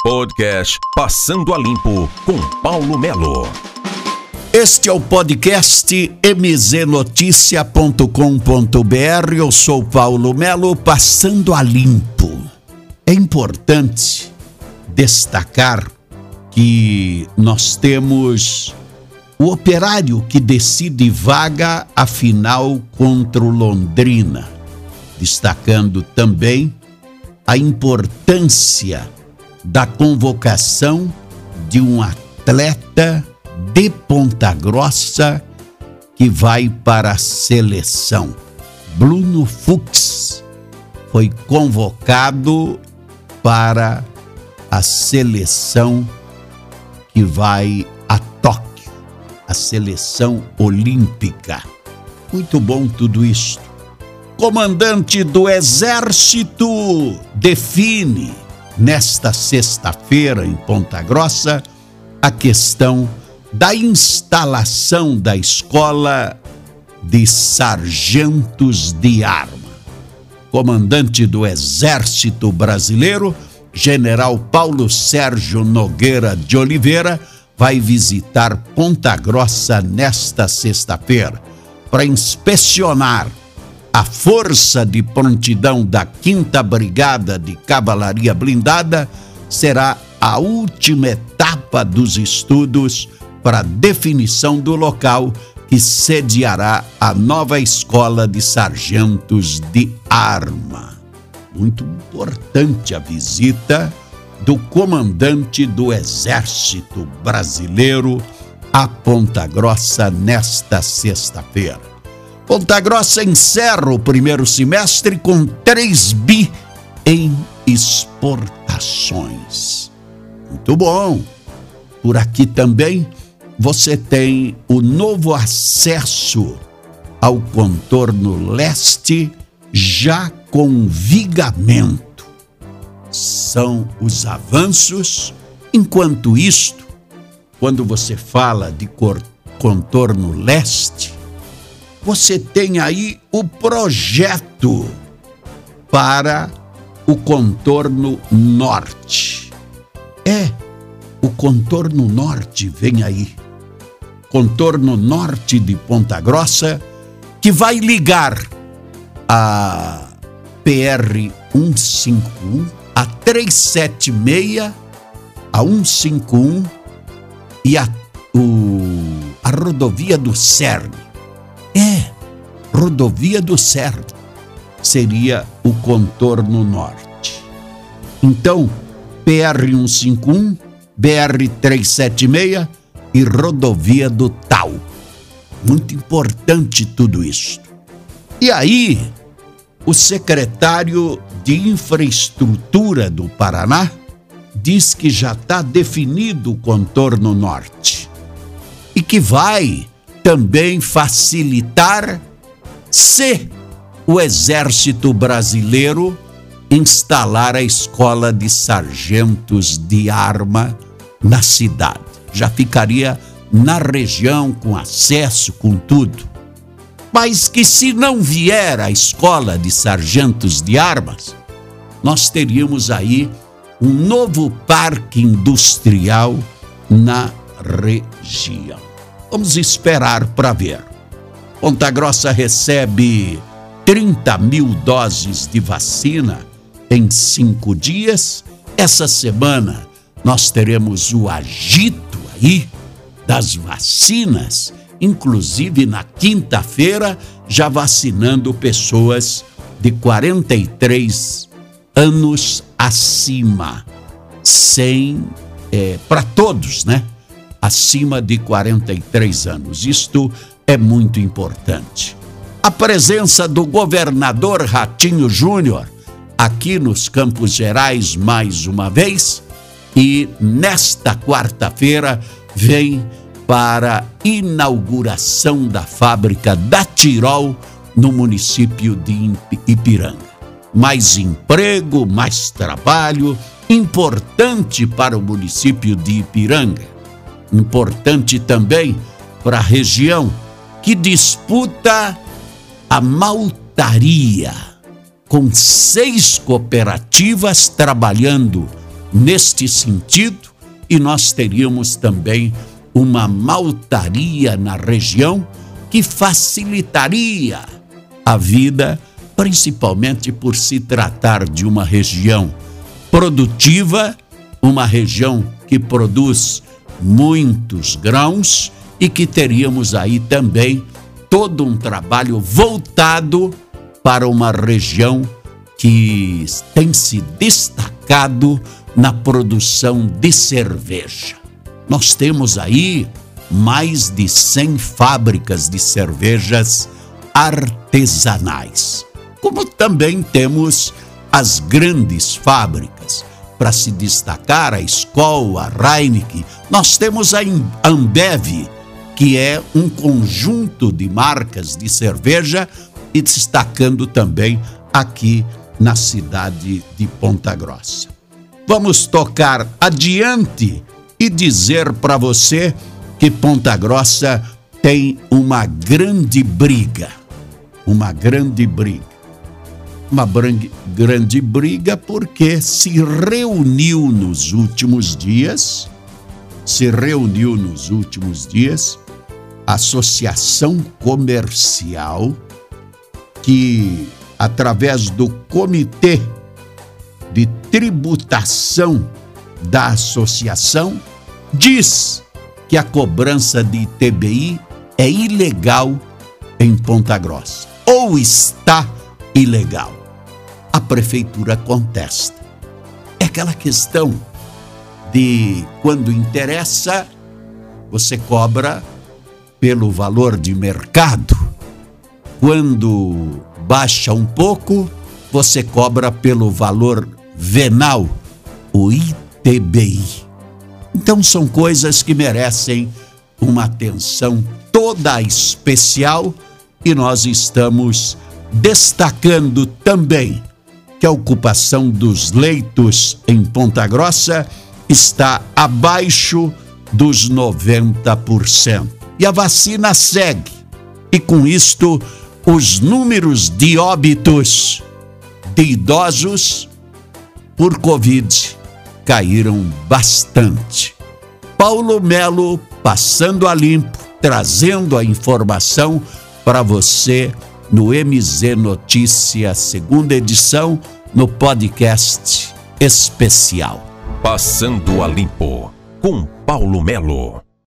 Podcast Passando a Limpo com Paulo Melo. Este é o podcast mznoticia.com.br. Eu sou Paulo Melo, passando a limpo. É importante destacar que nós temos o operário que decide vaga a final contra o Londrina, destacando também a importância da convocação de um atleta de Ponta Grossa que vai para a seleção. Bruno Fux foi convocado para a seleção que vai a Tóquio, a seleção olímpica. Muito bom tudo isto. Comandante do Exército define nesta sexta-feira em Ponta Grossa a questão da instalação da escola de sargentos de arma. Comandante do Exército Brasileiro, General Paulo Sérgio Nogueira de Oliveira, vai visitar Ponta Grossa nesta sexta-feira para inspecionar a força de prontidão da 5 Brigada de Cavalaria Blindada será a última etapa dos estudos para definição do local que sediará a nova escola de sargentos de arma. Muito importante a visita do comandante do Exército Brasileiro a Ponta Grossa nesta sexta-feira. Ponta Grossa encerra o primeiro semestre com 3 bi em exportações. Muito bom. Por aqui também você tem o novo acesso ao contorno leste já com vigamento. São os avanços. Enquanto isto, quando você fala de contorno leste, você tem aí o projeto para o contorno norte. É, o contorno norte vem aí. Contorno norte de Ponta Grossa, que vai ligar a PR 151, a 376, a 151 e a, o, a rodovia do CERN é, rodovia do Cerro seria o contorno norte. Então, PR-151, BR-376 e rodovia do Tal. Muito importante tudo isso. E aí, o secretário de Infraestrutura do Paraná diz que já está definido o contorno norte e que vai também facilitar se o Exército Brasileiro instalar a escola de sargentos de arma na cidade. Já ficaria na região com acesso, com tudo. Mas que se não vier a escola de sargentos de armas, nós teríamos aí um novo parque industrial na região. Vamos esperar para ver. Ponta Grossa recebe 30 mil doses de vacina em cinco dias. Essa semana nós teremos o agito aí das vacinas, inclusive na quinta-feira, já vacinando pessoas de 43 anos acima, sem é, para todos, né? Acima de 43 anos. Isto é muito importante. A presença do governador Ratinho Júnior aqui nos Campos Gerais mais uma vez e nesta quarta-feira vem para inauguração da fábrica da Tirol no município de Ipiranga. Mais emprego, mais trabalho, importante para o município de Ipiranga importante também para a região, que disputa a maltaria, com seis cooperativas trabalhando neste sentido e nós teríamos também uma maltaria na região que facilitaria a vida, principalmente por se tratar de uma região produtiva, uma região que produz muitos grãos e que teríamos aí também todo um trabalho voltado para uma região que tem se destacado na produção de cerveja. Nós temos aí mais de 100 fábricas de cervejas artesanais, como também temos as grandes fábricas. Para se destacar, a Skol, a Heineken, nós temos a Ambev, que é um conjunto de marcas de cerveja e destacando também aqui na cidade de Ponta Grossa. Vamos tocar adiante e dizer para você que Ponta Grossa tem uma grande briga. Uma grande briga. Uma grande briga porque se reuniu nos últimos dias, se reuniu nos últimos dias, a Associação Comercial, que através do Comitê de Tributação da Associação, diz que a cobrança de ITBI é ilegal em Ponta Grossa, ou está ilegal. A prefeitura contesta. É aquela questão de quando interessa, você cobra pelo valor de mercado. Quando baixa um pouco, você cobra pelo valor venal, o ITBI. Então são coisas que merecem uma atenção toda especial e nós estamos destacando também que a ocupação dos leitos em Ponta Grossa está abaixo dos 90%. E a vacina segue. E com isto, os números de óbitos de idosos por Covid caíram bastante. Paulo Melo passando a limpo, trazendo a informação para você no MZ Notícia, segunda edição, no podcast especial. Passando a limpo com Paulo Melo.